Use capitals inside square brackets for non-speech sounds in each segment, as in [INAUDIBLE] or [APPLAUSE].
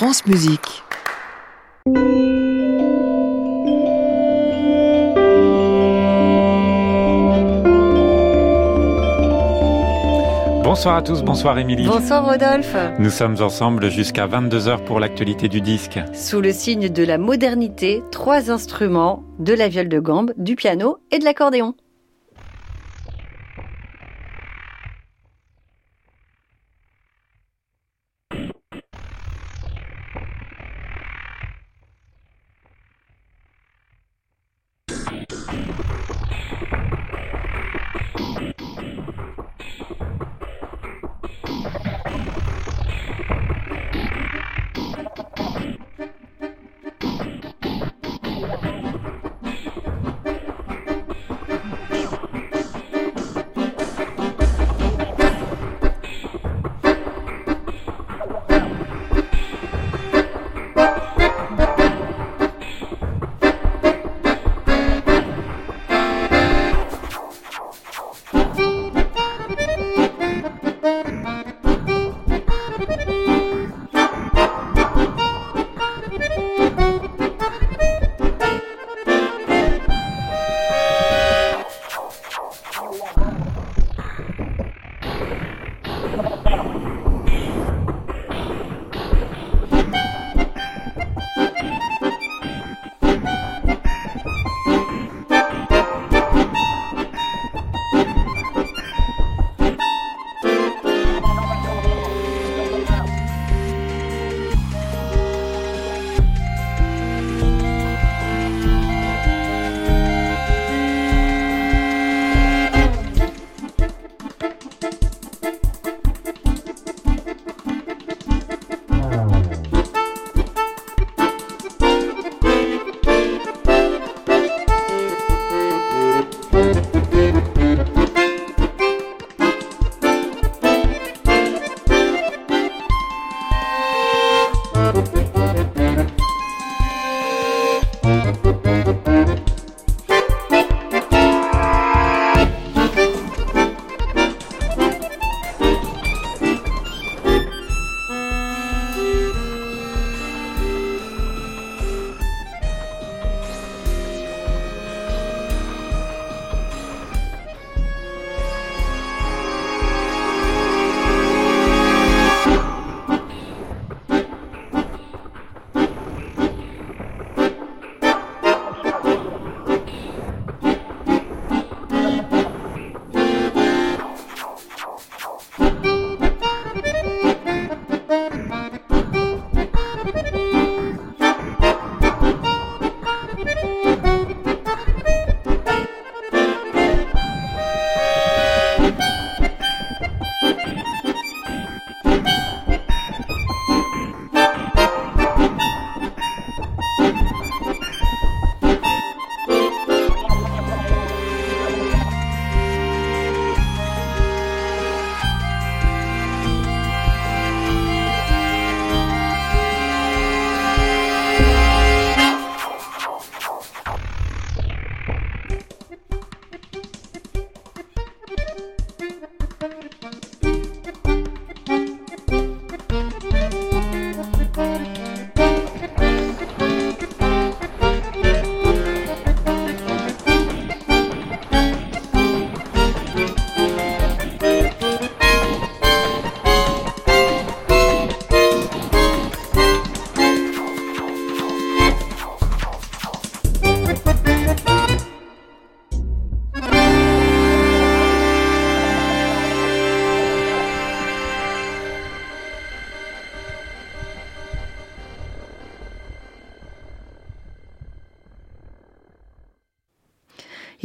France Musique. Bonsoir à tous, bonsoir Émilie. Bonsoir Rodolphe. Nous sommes ensemble jusqu'à 22h pour l'actualité du disque. Sous le signe de la modernité, trois instruments, de la viole de gambe, du piano et de l'accordéon.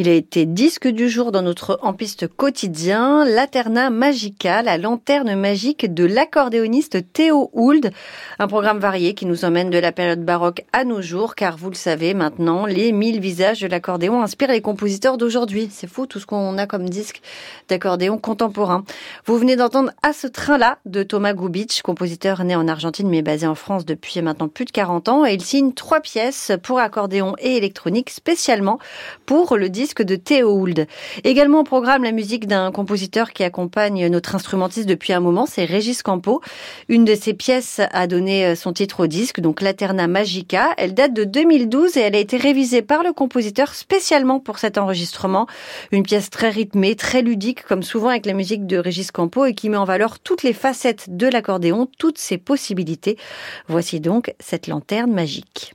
Il a été disque du jour dans notre en-piste quotidien, Laterna Magica, la lanterne magique de l'accordéoniste Théo Hould. Un programme varié qui nous emmène de la période baroque à nos jours, car vous le savez maintenant, les mille visages de l'accordéon inspirent les compositeurs d'aujourd'hui. C'est fou tout ce qu'on a comme disque d'accordéon contemporain. Vous venez d'entendre À ce train-là de Thomas Gubitsch, compositeur né en Argentine mais basé en France depuis maintenant plus de 40 ans, et il signe trois pièces pour accordéon et électronique spécialement pour le disque de Hould. Également au programme la musique d'un compositeur qui accompagne notre instrumentiste depuis un moment, c'est Régis Campo. Une de ses pièces a donné son titre au disque, donc Laterna Magica. Elle date de 2012 et elle a été révisée par le compositeur spécialement pour cet enregistrement. Une pièce très rythmée, très ludique, comme souvent avec la musique de Régis Campo et qui met en valeur toutes les facettes de l'accordéon, toutes ses possibilités. Voici donc cette lanterne magique.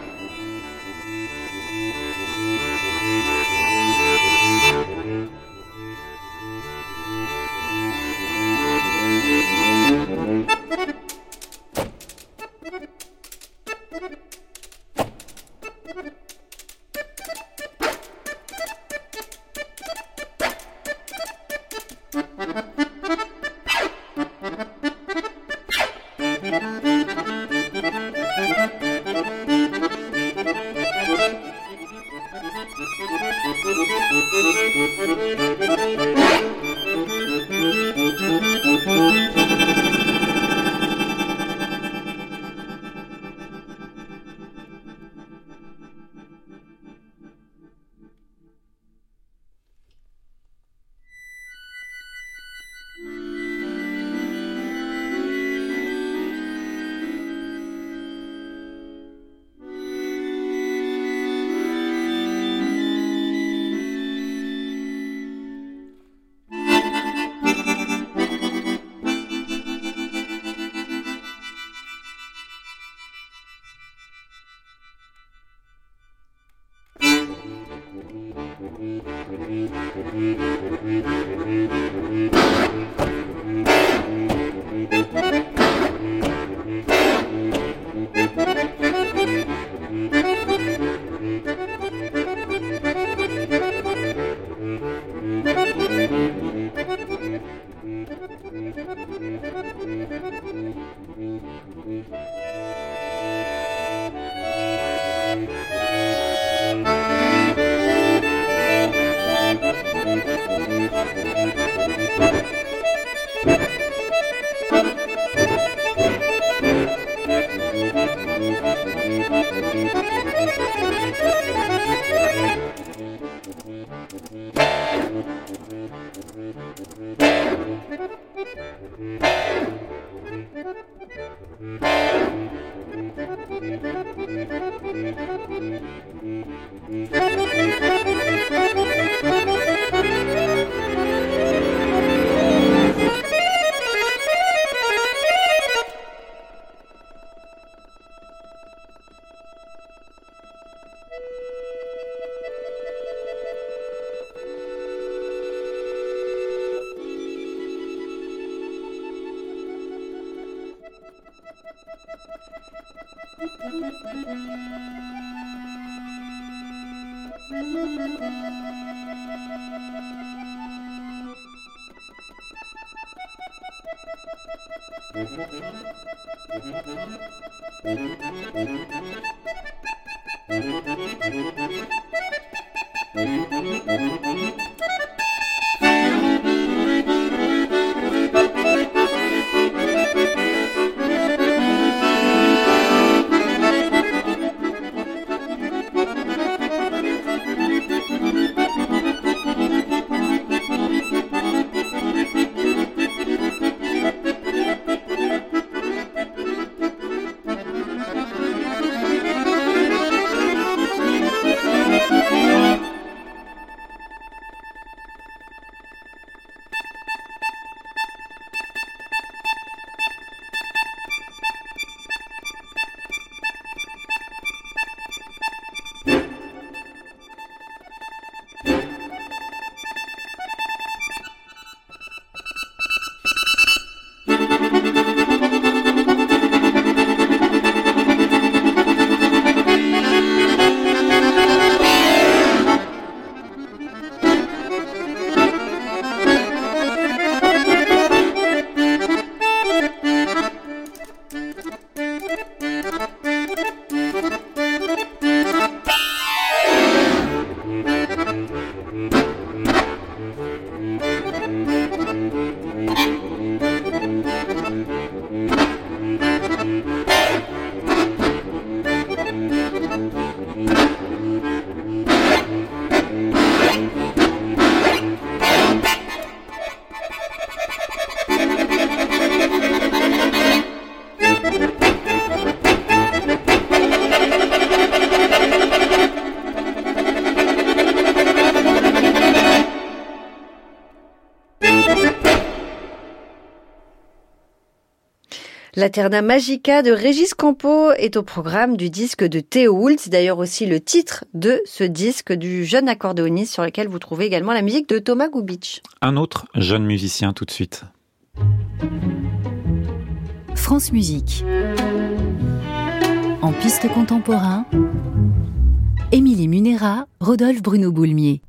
La Terna Magica de Régis Campo est au programme du disque de Théo Hoult. C'est d'ailleurs aussi le titre de ce disque du jeune accordéoniste sur lequel vous trouvez également la musique de Thomas Goubitch. Un autre jeune musicien tout de suite. France Musique. En piste contemporain, Émilie Munera, Rodolphe Bruno Boulmier.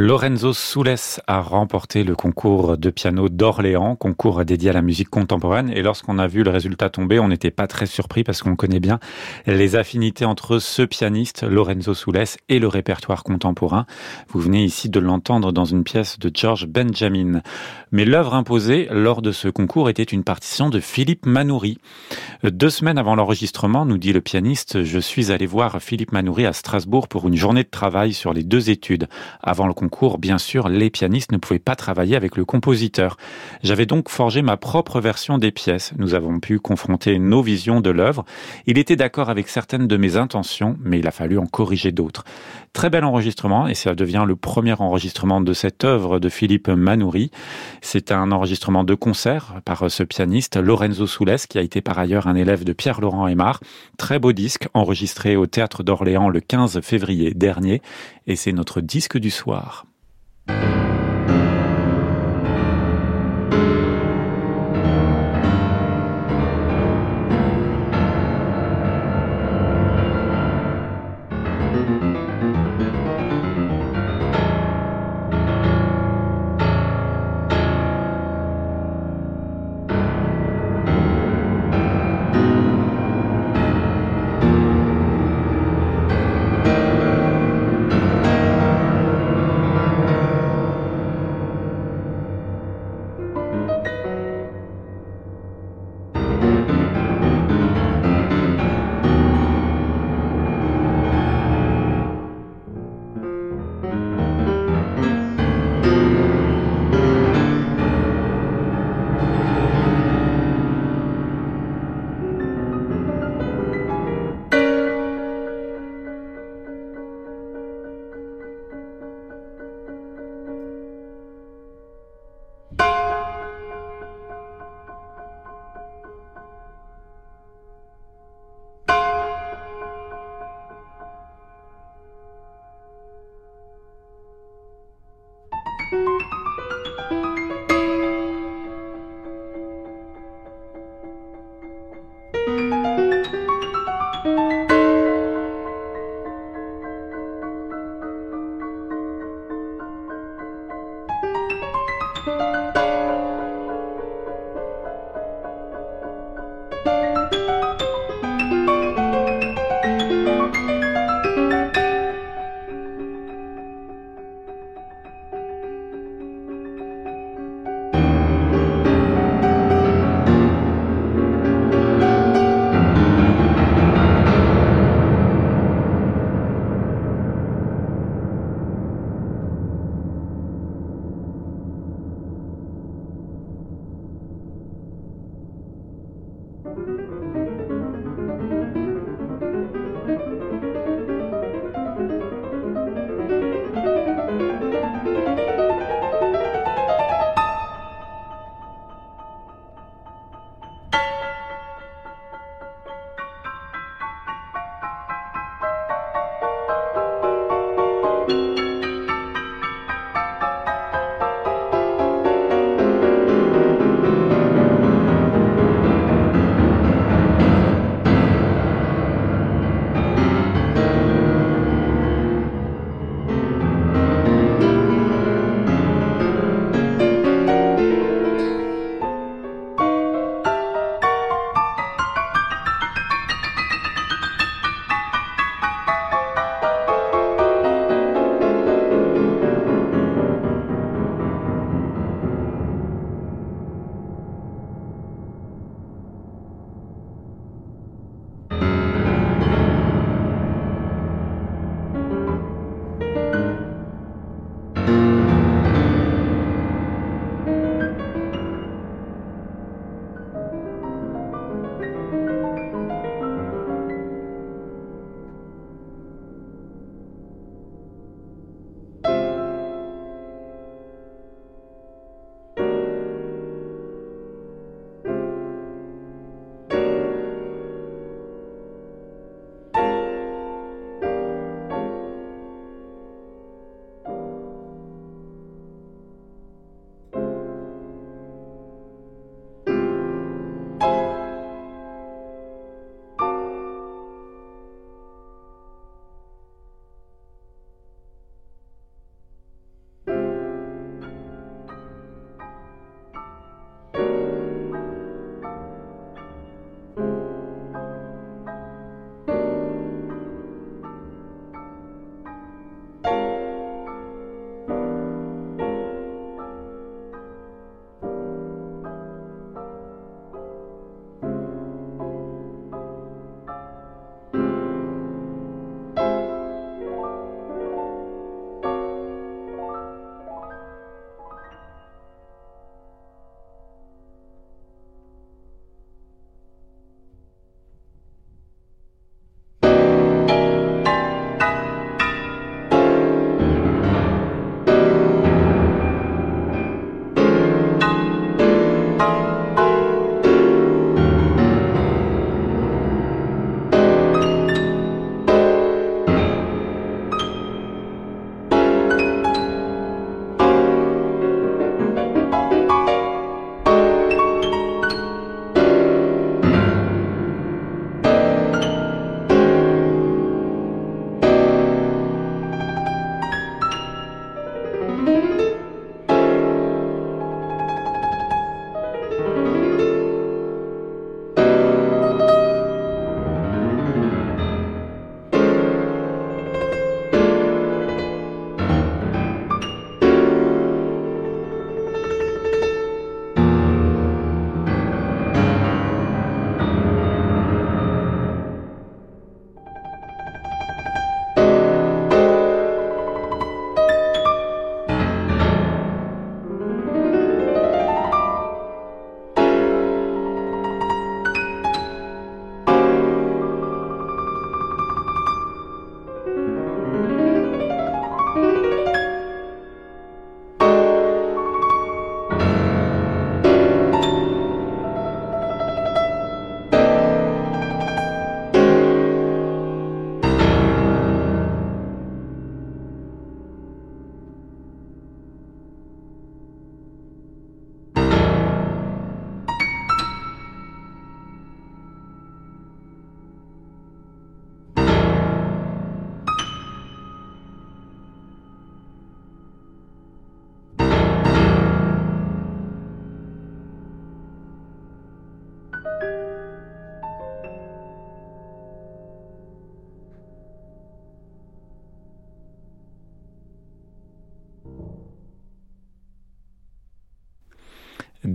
Lorenzo Soules a remporté le concours de piano d'Orléans, concours dédié à la musique contemporaine. Et lorsqu'on a vu le résultat tomber, on n'était pas très surpris parce qu'on connaît bien les affinités entre ce pianiste, Lorenzo Soules, et le répertoire contemporain. Vous venez ici de l'entendre dans une pièce de George Benjamin. Mais l'œuvre imposée lors de ce concours était une partition de Philippe Manoury. Deux semaines avant l'enregistrement, nous dit le pianiste, je suis allé voir Philippe Manoury à Strasbourg pour une journée de travail sur les deux études. Avant le concours, bien sûr, les pianistes ne pouvaient pas travailler avec le compositeur. J'avais donc forgé ma propre version des pièces. Nous avons pu confronter nos visions de l'œuvre. Il était d'accord avec certaines de mes intentions, mais il a fallu en corriger d'autres. Très bel enregistrement, et ça devient le premier enregistrement de cette œuvre de Philippe Manoury. C'est un enregistrement de concert par ce pianiste, Lorenzo Soules, qui a été par ailleurs un élève de Pierre-Laurent Aymar. Très beau disque, enregistré au Théâtre d'Orléans le 15 février dernier, et c'est notre disque du soir. thank you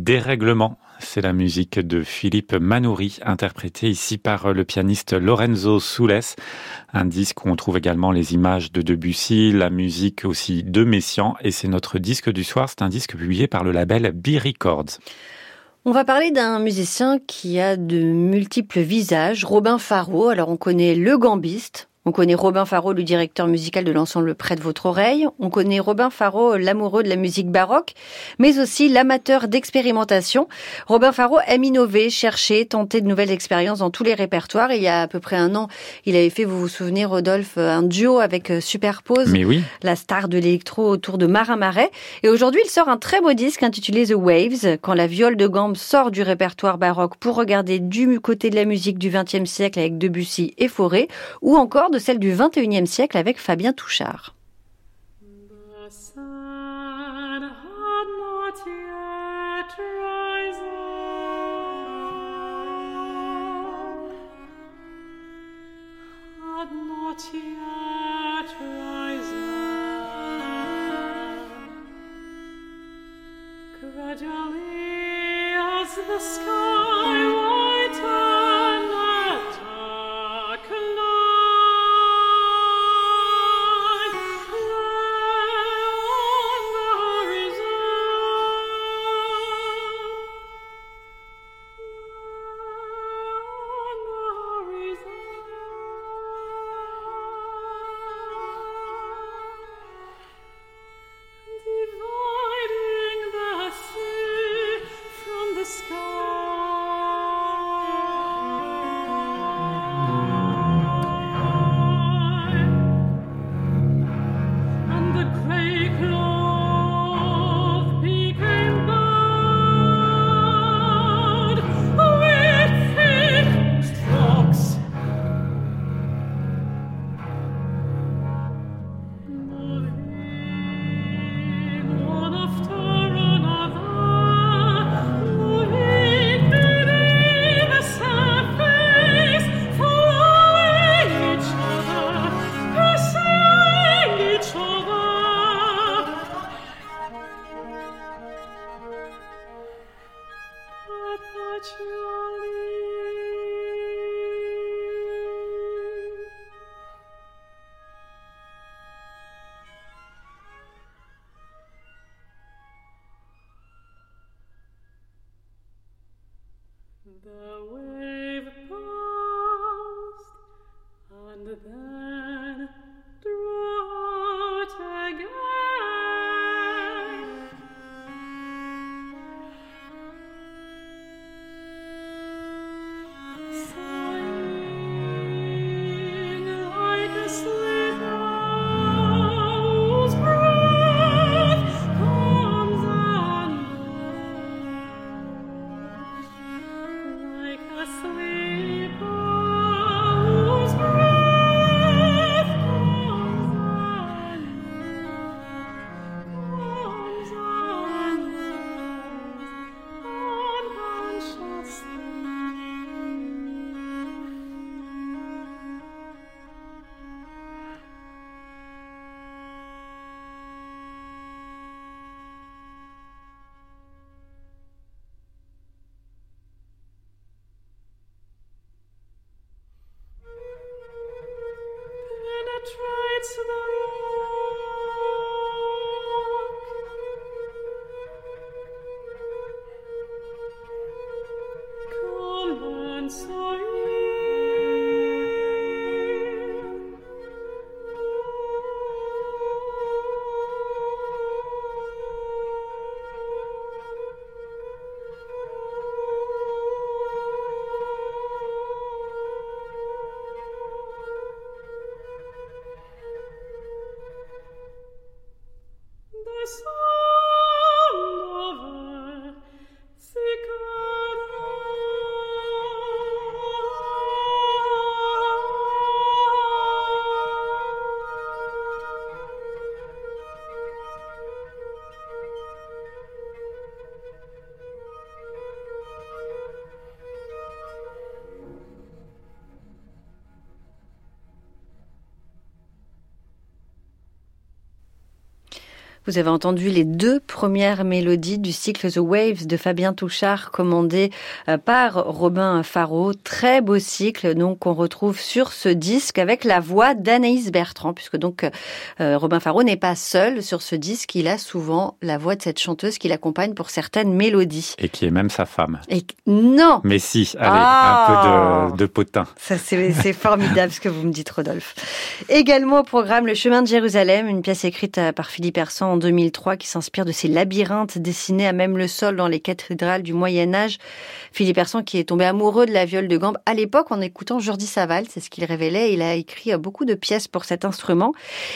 Dérèglement, c'est la musique de Philippe Manoury, interprétée ici par le pianiste Lorenzo Soules. Un disque où on trouve également les images de Debussy, la musique aussi de Messiaen, et c'est notre disque du soir. C'est un disque publié par le label B Records. On va parler d'un musicien qui a de multiples visages, Robin Faro. Alors on connaît le gambiste, on connaît Robin Faro, le directeur musical de l'ensemble Près de votre oreille. On connaît Robin Faro, l'amoureux de la musique baroque, mais aussi l'amateur d'expérimentation. Robin Faro aime innover, chercher, tenter de nouvelles expériences dans tous les répertoires. Il y a à peu près un an, il avait fait, vous vous souvenez, Rodolphe, un duo avec euh, Superpose, mais oui. la star de l'électro autour de Marin Marais. Et aujourd'hui, il sort un très beau disque intitulé The Waves, quand la viole de gambe sort du répertoire baroque pour regarder du côté de la musique du XXe siècle avec Debussy et Fauré, ou encore de celle du XXIe siècle avec Fabien Touchard. Vous avez entendu les deux premières mélodies du cycle The Waves de Fabien Touchard, commandé euh, par Robin Faro. Très beau cycle, donc, qu'on retrouve sur ce disque avec la voix d'Anaïs Bertrand, puisque donc euh, Robin Faro n'est pas seul sur ce disque. Il a souvent la voix de cette chanteuse qui l'accompagne pour certaines mélodies. Et qui est même sa femme. Et non Mais si, allez, un peu de, de potin. Ça, c'est formidable ce que vous me dites, Rodolphe. Également au programme Le chemin de Jérusalem, une pièce écrite euh, par Philippe Hersan en 2003 qui s'inspire de ces labyrinthes dessinés à même le sol dans les cathédrales du Moyen Âge. Philippe Hersan qui est tombé amoureux de la viole de gambe à l'époque en écoutant Jordi Saval, c'est ce qu'il révélait. Il a écrit euh, beaucoup de pièces pour cet instrument.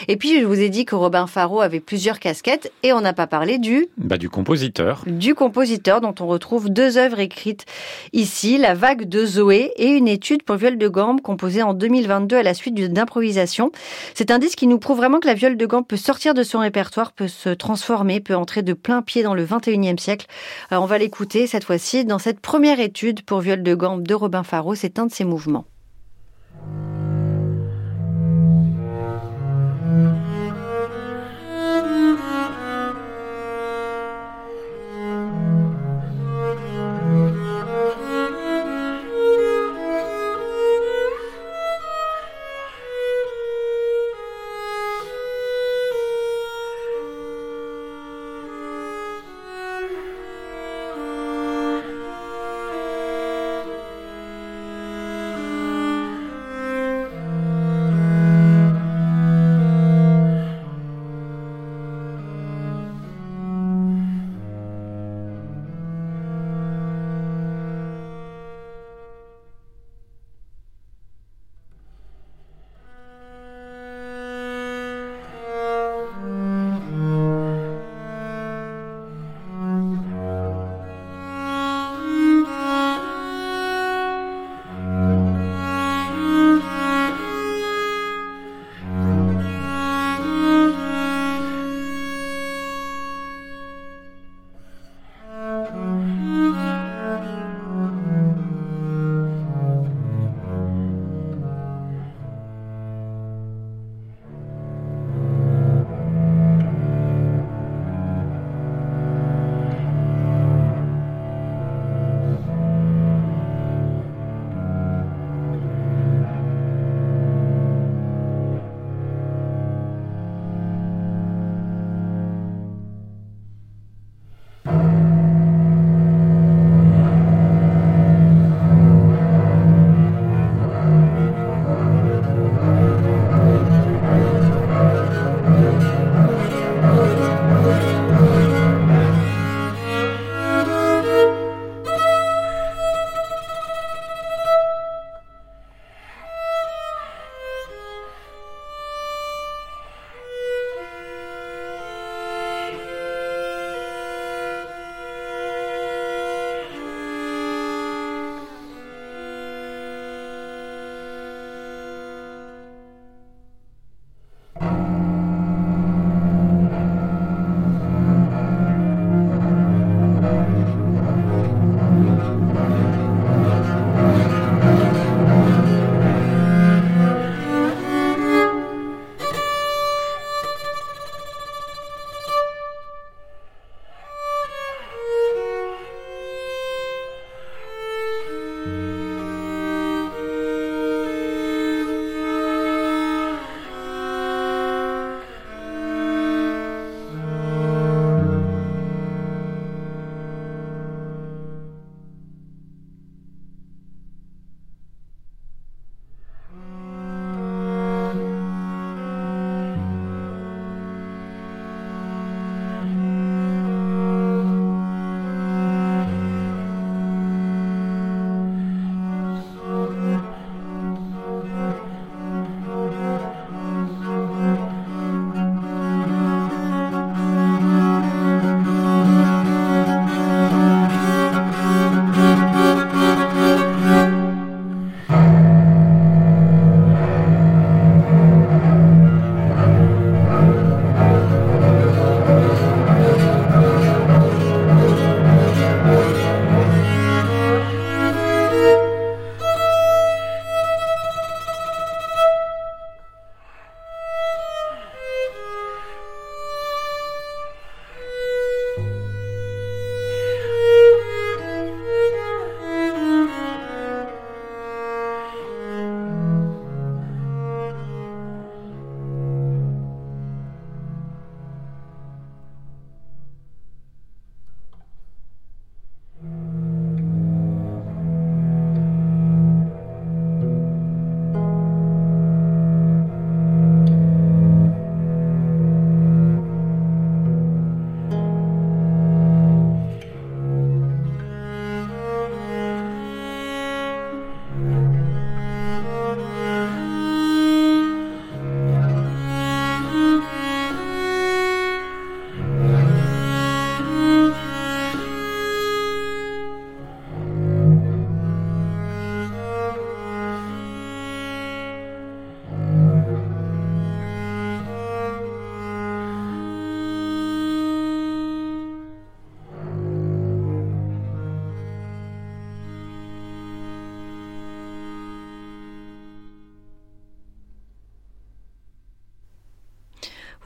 Et puis je vous ai dit que Robin Faro avait plusieurs casquettes et on n'a pas parlé du bah, du compositeur. Du compositeur dont on retrouve deux œuvres écrites ici, La vague de Zoé et une étude pour viole de gambe composée en 2022 à la suite d'improvisation. C'est un disque qui nous prouve vraiment que la viole de gambe peut sortir de son répertoire, peut se transformer, peut entrer de plein pied dans le 21e siècle. Alors on va l'écouter cette fois-ci dans cette première étude pour viol de gambe de Robin Faro. C'est un de ses mouvements.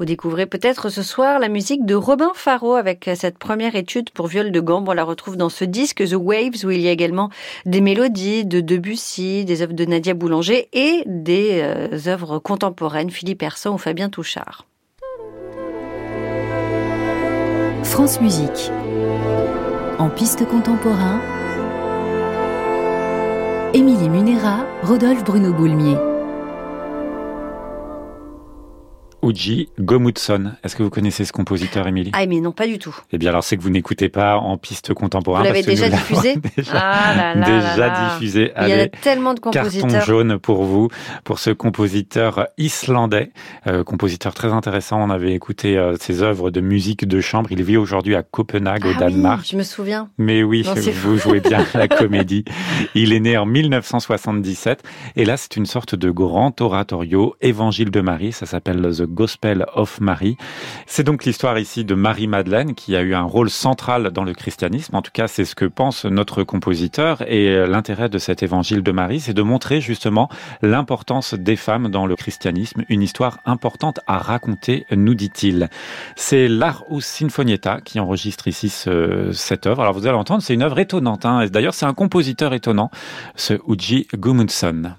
Vous découvrez peut-être ce soir la musique de Robin Faro avec cette première étude pour viol de gambe. On la retrouve dans ce disque The Waves où il y a également des mélodies de Debussy, des œuvres de Nadia Boulanger et des euh, œuvres contemporaines, Philippe Herson ou Fabien Touchard. France Musique. En piste contemporain, Émilie Munera, Rodolphe Bruno Boulmier. Uji Gomutson. Est-ce que vous connaissez ce compositeur, Émilie? Ah, mais non, pas du tout. Eh bien, alors c'est que vous n'écoutez pas en piste contemporaine. Vous l'avez déjà diffusé? [LAUGHS] Déjà, ah là là déjà là diffusé. Il y a Allez, tellement de carton compositeurs. jaune pour vous, pour ce compositeur islandais, euh, compositeur très intéressant. On avait écouté euh, ses œuvres de musique de chambre. Il vit aujourd'hui à Copenhague, au Ah Danemark. oui, je me souviens. Mais oui, Non, vous jouez bien [LAUGHS] la comédie. Il est né en 1977 et là c'est une sorte de grand oratorio, Évangile de Marie, ça s'appelle The Gospel of Mary. C'est donc l'histoire ici de Marie-Madeleine qui a eu un rôle central dans le christianisme, en tout cas c'est ce que pense notre compositeur et euh, l'intérêt de cet Évangile de Marie, c'est de montrer justement l'importance des femmes dans le christianisme, une histoire importante à raconter, nous dit-il. C'est l'Arhus Sinfonietta qui enregistre ici ce- cette œuvre. Alors vous allez entendre, c'est une œuvre étonnante. Hein. D'ailleurs, c'est un compositeur étonnant, ce Uji Gudmundsson.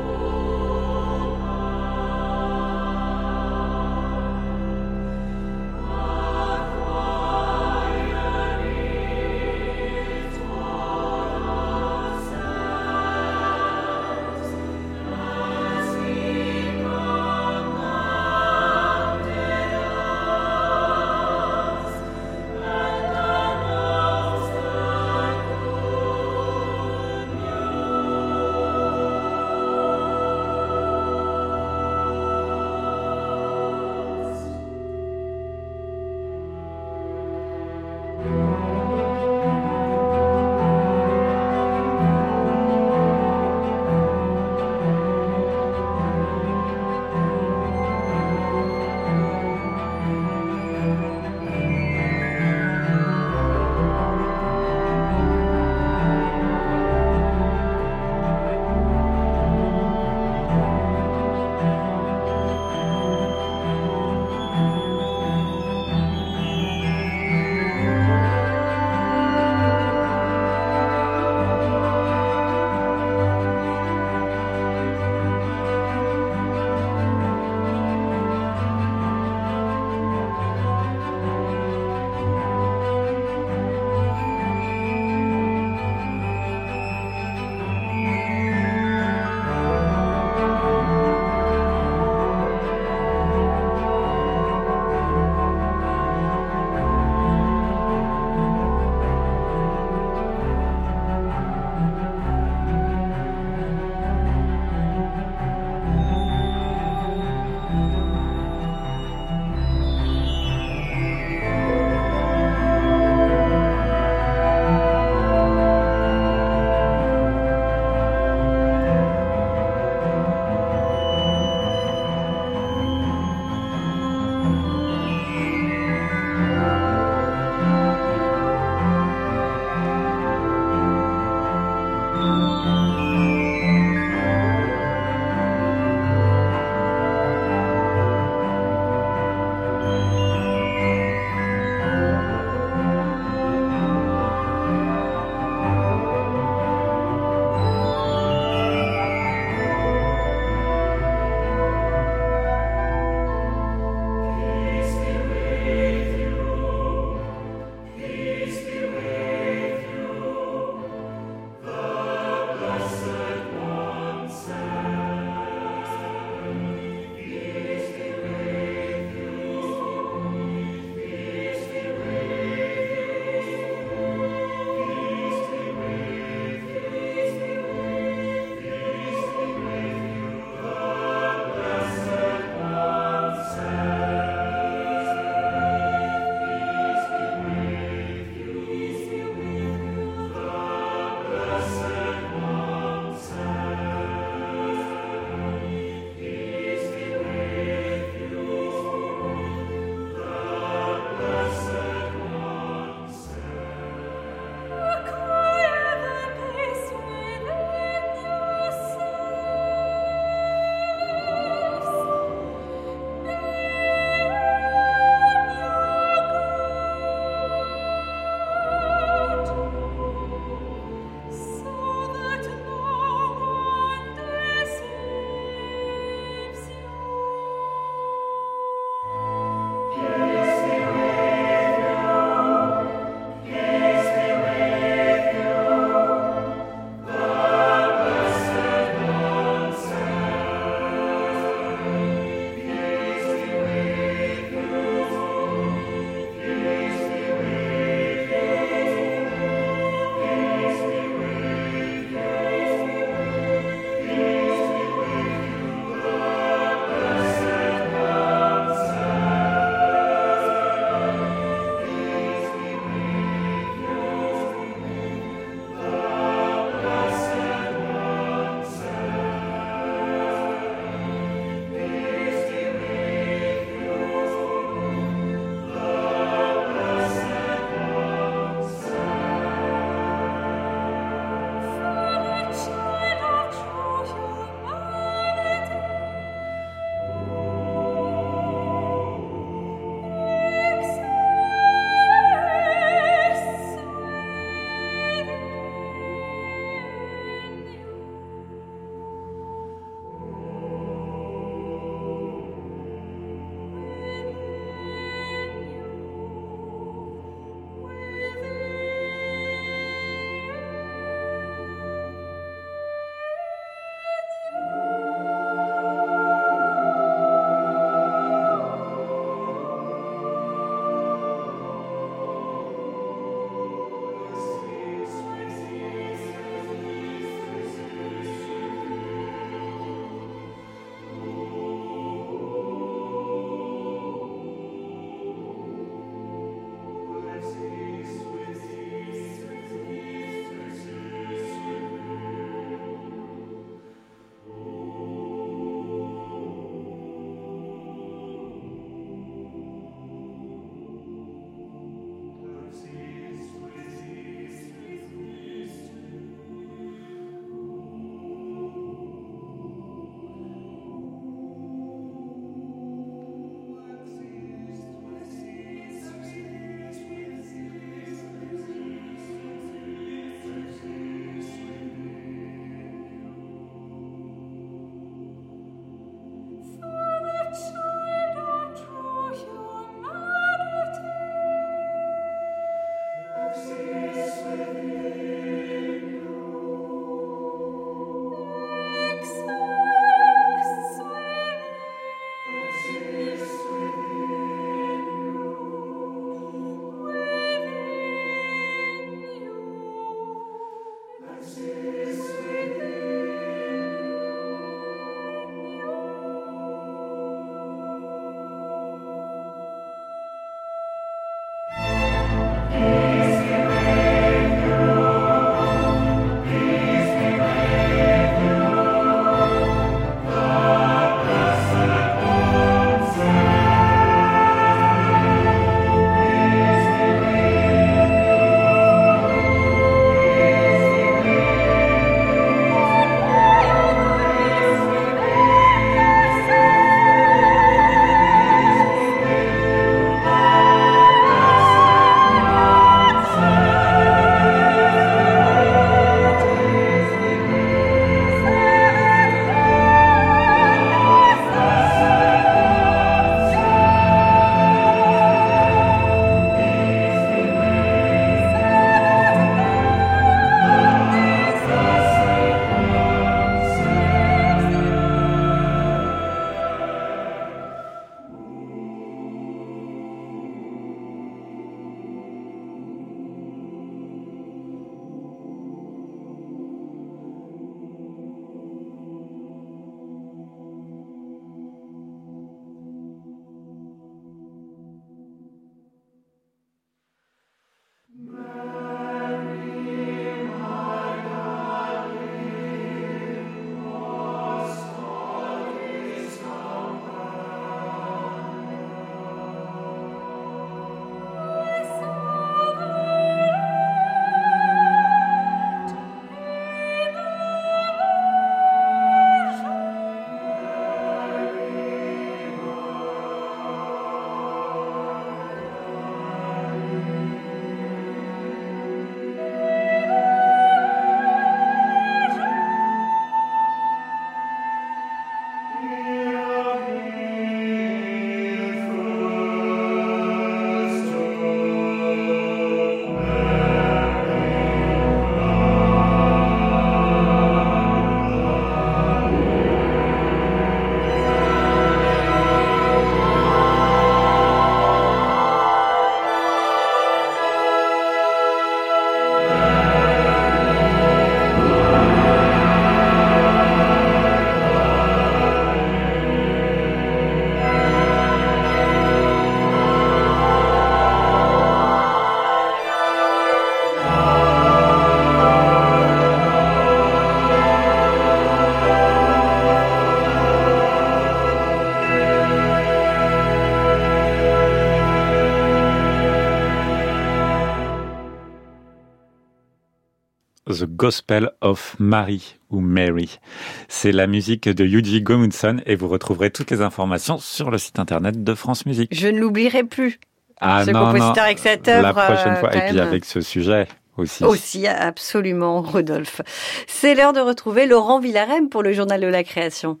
Gospel of Mary ou Mary. C'est la musique de Yuji Gomundson et vous retrouverez toutes les informations sur le site internet de France Musique. Je ne l'oublierai plus. Ah ce non, compositeur non. avec cette œuvre. La prochaine euh, fois. Et puis avec ce sujet aussi. Aussi, absolument, Rodolphe. C'est l'heure de retrouver Laurent Villarem pour le journal de la création.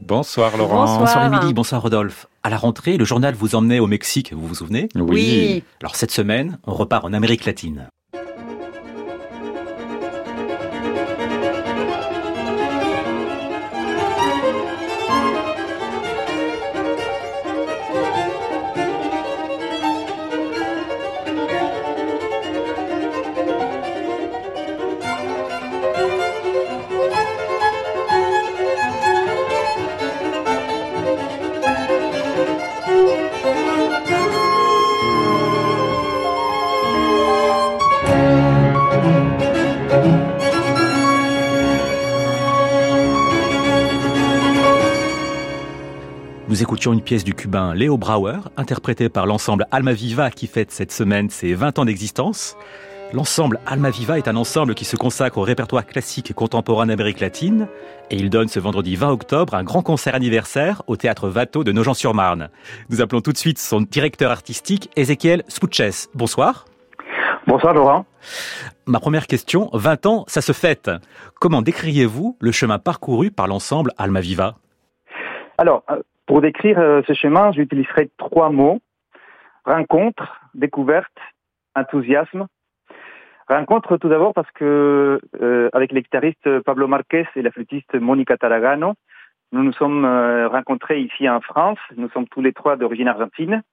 Bonsoir Laurent. Bonsoir. Bonsoir Émilie, bonsoir Rodolphe. À la rentrée, le journal vous emmenait au Mexique, vous vous souvenez? Oui. Alors cette semaine, on repart en Amérique latine. Écoutions une pièce du cubain Léo Brauer, interprétée par l'ensemble Alma Viva qui fête cette semaine ses 20 ans d'existence. L'ensemble Alma Viva est un ensemble qui se consacre au répertoire classique et contemporain d'Amérique latine et il donne ce vendredi 20 octobre un grand concert anniversaire au théâtre Vato de Nogent-sur-Marne. Nous appelons tout de suite son directeur artistique, Ezequiel Spouches. Bonsoir. Bonsoir Laurent. Ma première question, 20 ans, ça se fête. Comment décririez-vous le chemin parcouru par l'ensemble Alma Viva Alors, euh, pour décrire euh, ce chemin, j'utiliserai trois mots. Rencontre, découverte, enthousiasme. Rencontre tout d'abord parce que euh, avec les guitaristes Pablo Marquez et la flûtiste Monica Taragano, nous nous sommes euh, rencontrés ici en France. Nous sommes tous les trois d'origine argentine.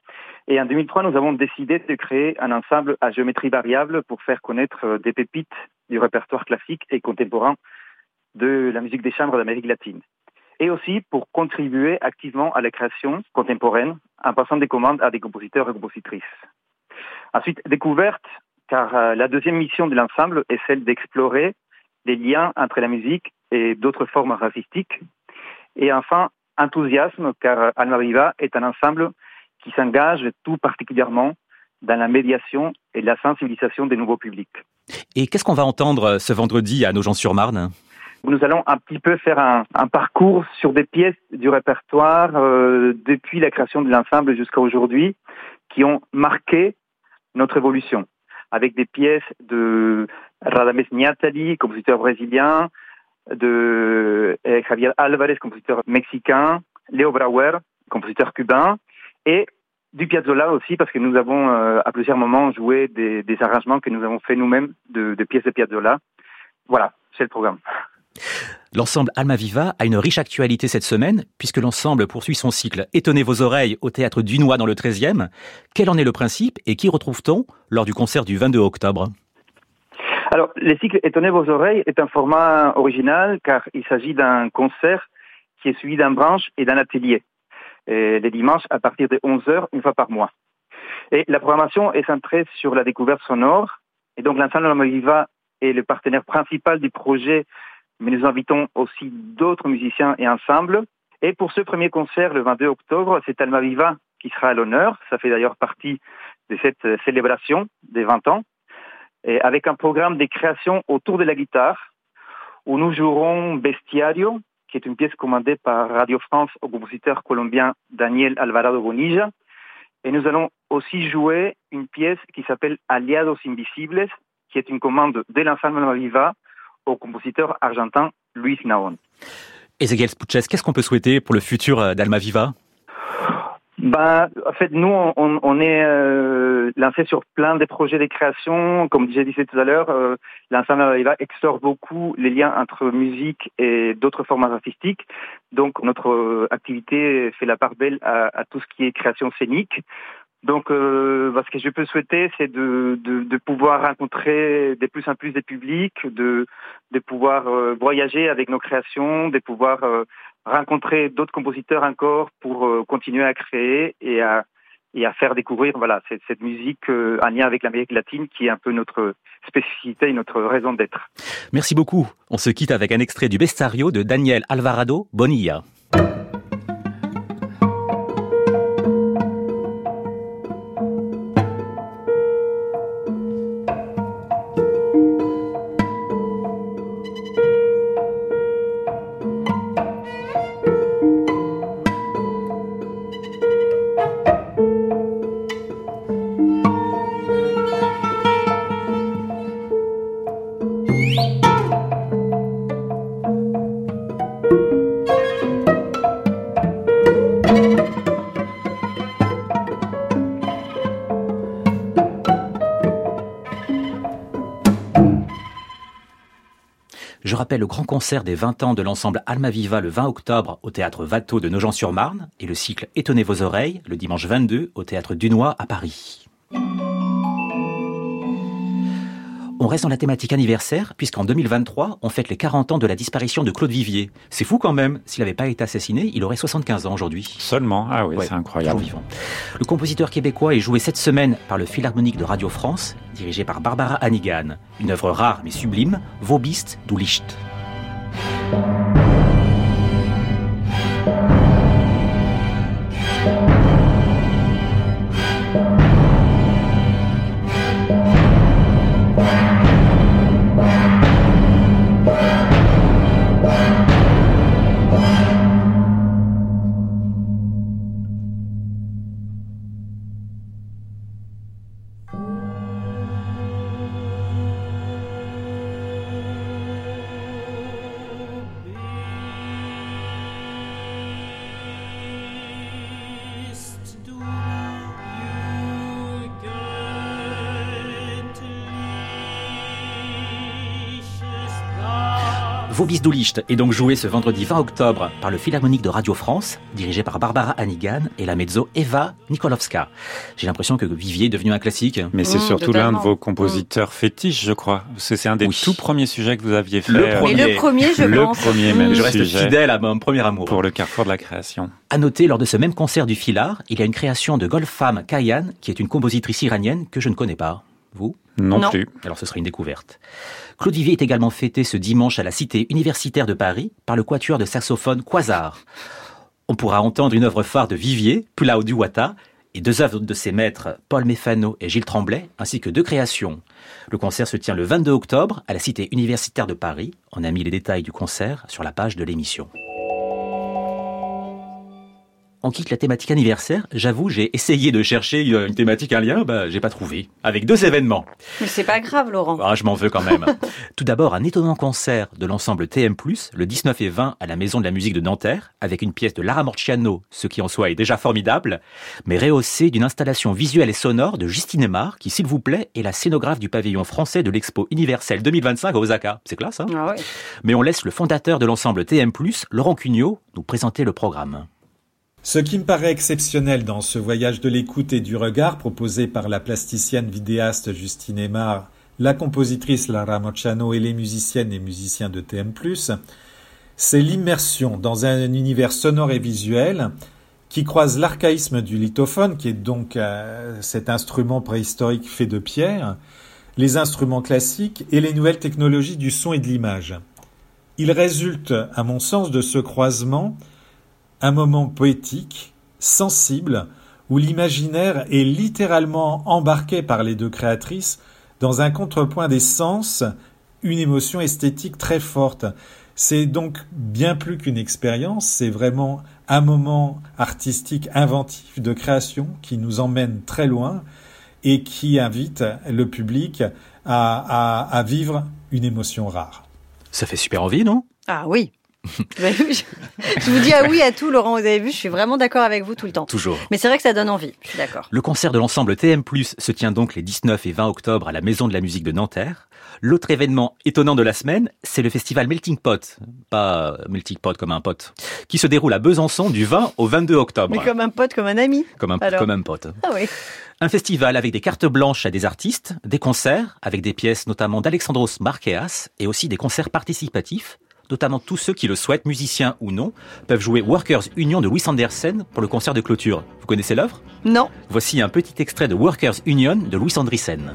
Et en 2003, nous avons décidé de créer un ensemble à géométrie variable pour faire connaître euh, des pépites du répertoire classique et contemporain de la musique des chambres d'Amérique latine. Et aussi pour contribuer activement à la création contemporaine en passant des commandes à des compositeurs et compositrices. Ensuite, découverte, car euh, la deuxième mission de l'ensemble est celle d'explorer les liens entre la musique et d'autres formes artistiques. Et enfin, enthousiasme, car euh, Alma Viva est un ensemble qui s'engage tout particulièrement dans la médiation et la sensibilisation des nouveaux publics. Et qu'est-ce qu'on va entendre euh, ce vendredi à Nogent-sur-Marne Nous allons un petit peu faire un, un parcours sur des pièces du répertoire euh, depuis la création de l'ensemble jusqu'à aujourd'hui qui ont marqué notre évolution, avec des pièces de Radames Niatali, compositeur brésilien, de eh, Javier Alvarez, compositeur mexicain, Léo Brauer, compositeur cubain, et du Piazzolla aussi, parce que nous avons euh, à plusieurs moments joué des, des arrangements que nous avons fait nous-mêmes de, de pièces de Piazzolla. Voilà, c'est le programme. L'ensemble Alma Viva a une riche actualité cette semaine, puisque l'ensemble poursuit son cycle Étonnez vos oreilles au théâtre Dunois dans le 13e. Quel en est le principe et qui retrouve-t-on lors du concert du 22 octobre? Alors, le cycle Étonnez vos oreilles est un format original car il s'agit d'un concert qui est suivi d'un branche et d'un atelier. Les dimanches à partir de 11h, une fois par mois. Et la programmation est centrée sur la découverte sonore. Et donc, l'ensemble Alma Viva est le partenaire principal du projet mais nous invitons aussi d'autres musiciens et ensembles. Et pour ce premier concert, le 22 octobre, c'est Alma Viva qui sera à l'honneur. Ça fait d'ailleurs partie de cette célébration des 20 ans. Et avec un programme de création autour de la guitare, où nous jouerons Bestiario, qui est une pièce commandée par Radio France au compositeur colombien Daniel Alvarado Bonilla. Et nous allons aussi jouer une pièce qui s'appelle Aliados Invisibles, qui est une commande de l'ensemble Viva au compositeur argentin Luis Naon. Ezequiel Spouches, qu'est-ce qu'on peut souhaiter pour le futur d'Alma Viva ben, en fait, nous, on, on est euh, lancé sur plein de projets de création. Comme j'ai dit tout à l'heure, euh, l'ensemble Alma Viva explore beaucoup les liens entre musique et d'autres formes artistiques. Donc, notre euh, activité fait la part belle à, à tout ce qui est création scénique. Donc, euh, ce que je peux souhaiter, c'est de, de, de, pouvoir rencontrer de plus en plus de publics, de, de pouvoir euh, voyager avec nos créations, de pouvoir euh, rencontrer d'autres compositeurs encore pour euh, continuer à créer et à, et à faire découvrir voilà, cette, cette musique en lien avec l'Amérique latine qui est un peu notre spécificité et notre raison d'être. Merci beaucoup. On se quitte avec un extrait du Bestario de Daniel Alvarado Bonilla. Concert des 20 ans de l'ensemble Alma Viva le 20 octobre au théâtre Watteau de Nogent-sur-Marne et le cycle Étonnez vos oreilles le dimanche 22 au théâtre Dunois à Paris. On reste dans la thématique anniversaire, puisqu'en 2023, on fête les 40 ans de la disparition de Claude Vivier. C'est fou quand même, s'il n'avait pas été assassiné, il aurait 75 ans aujourd'hui. Seulement Ah oui, c'est incroyable. Vivant. Le compositeur québécois est joué cette semaine par le Philharmonique de Radio France, dirigé par Barbara Hannigan. Une œuvre rare mais sublime, Vobist du you Vobis du Licht est donc joué ce vendredi 20 octobre par le Philharmonique de Radio France, dirigé par Barbara Hannigan et la mezzo Eva Nikolovska. J'ai l'impression que Vivier est devenu un classique. Mais c'est Mmh, surtout l'un de vos compositeurs fétiches, je crois. C'est un des Oui. tout premiers sujets que vous aviez fait. Le euh, premier. Mais le premier, je Le pense. premier même. Mmh. Je reste sujet. fidèle à mon premier amour. Pour le carrefour de la création. À noter, lors de ce même concert du Philhar, il y a une création de Golfam Kayan, qui est une compositrice iranienne que je ne connais pas. Vous? Non, Non. plus. Alors ce sera une découverte. Claude Vivier est également fêté ce dimanche à la Cité universitaire de Paris par le quatuor de saxophone Quasar. On pourra entendre une œuvre phare de Vivier, Pulao Duwata, et deux œuvres de ses maîtres, Paul Méfano et Gilles Tremblay, ainsi que deux créations. Le concert se tient le 22 octobre à la Cité universitaire de Paris. On a mis les détails du concert sur la page de l'émission. On quitte la thématique anniversaire. J'avoue, j'ai essayé de chercher une thématique, un lien, bah, j'ai pas trouvé. Avec deux événements. Mais c'est pas grave, Laurent. Ah, je m'en veux quand même. [LAUGHS] Tout d'abord, un étonnant concert de l'ensemble TM+, le 19 et 20 à la Maison de la Musique de Nanterre, avec une pièce de Lara Morciano, ce qui en soi est déjà formidable, mais rehaussé d'une installation visuelle et sonore de Justine Aymar, qui, s'il vous plaît, est la scénographe du pavillon français de l'Expo universelle 2025 à Osaka. C'est classe, hein? Ah ouais. Mais on laisse le fondateur de l'ensemble TM+, Laurent Cugnot, nous présenter le programme. Ce qui me paraît exceptionnel dans ce voyage de l'écoute et du regard proposé par la plasticienne vidéaste Justine Aymar, la compositrice Lara Mocciano et les musiciennes et musiciens de TM+, c'est l'immersion dans un univers sonore et visuel qui croise l'archaïsme du lithophone, qui est donc euh, cet instrument préhistorique fait de pierre, les instruments classiques et les nouvelles technologies du son et de l'image. Il résulte, à mon sens, de ce croisement un moment poétique, sensible, où l'imaginaire est littéralement embarqué par les deux créatrices dans un contrepoint des sens, une émotion esthétique très forte. C'est donc bien plus qu'une expérience, c'est vraiment un moment artistique inventif de création qui nous emmène très loin et qui invite le public à, à, à vivre une émotion rare. Ça fait super envie, non? Ah oui. Je, je vous dis ah oui à tout, Laurent. Vous avez vu, je suis vraiment d'accord avec vous tout le temps. Toujours. Mais c'est vrai que ça donne envie. Je suis d'accord. Le concert de l'ensemble TM+, se tient donc les 19 et 20 octobre à la Maison de la Musique de Nanterre. L'autre événement étonnant de la semaine, c'est le festival Melting Pot. Pas Melting Pot comme un pote. Qui se déroule à Besançon du 20 au 22 octobre. Mais comme un pote, comme un ami. Comme un, Alors. comme un pote. Ah oui. Un festival avec des cartes blanches à des artistes, des concerts avec des pièces notamment d'Alexandros Marqueas et aussi des concerts participatifs. Notamment tous ceux qui le souhaitent, musiciens ou non, peuvent jouer Workers Union de Louis Andersen pour le concert de clôture. Vous connaissez l'œuvre? Non. Voici un petit extrait de Workers Union de Louis Andriessen.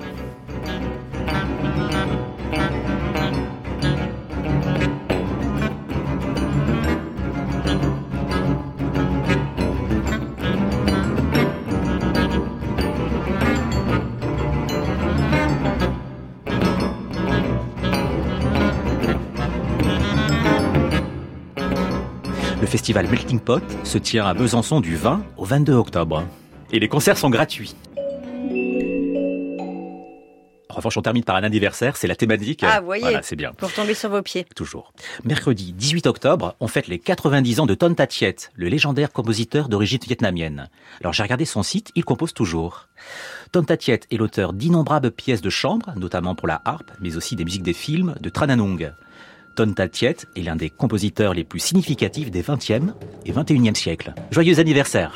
Festival Melting Pot se tient à Besançon du 20 au 22 octobre. Et les concerts sont gratuits. En revanche, on termine par un anniversaire, c'est la thématique. Ah, voyez. Voilà, c'est bien. Pour tomber sur vos pieds. Toujours. Mercredi 18 octobre, on fête les 90 ans de Ton That le légendaire compositeur d'origine vietnamienne. Alors j'ai regardé son site, il compose toujours. Ton That est l'auteur d'innombrables pièces de chambre, notamment pour la harpe, mais aussi des musiques des films de Trananung. Ton Tiet est l'un des compositeurs les plus significatifs des 20e et 21e siècles. Joyeux anniversaire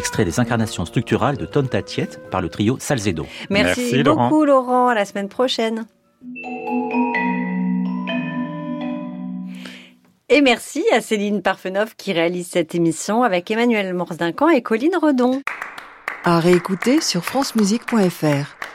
extrait des incarnations structurales de Tonta Tiet par le trio Salzedo. Merci, beaucoup Laurent. à la semaine prochaine. Et merci à Céline Parfenoff qui réalise cette émission avec Emmanuel Morse-Duncan et Colline Redon. À réécouter sur francemusique.fr.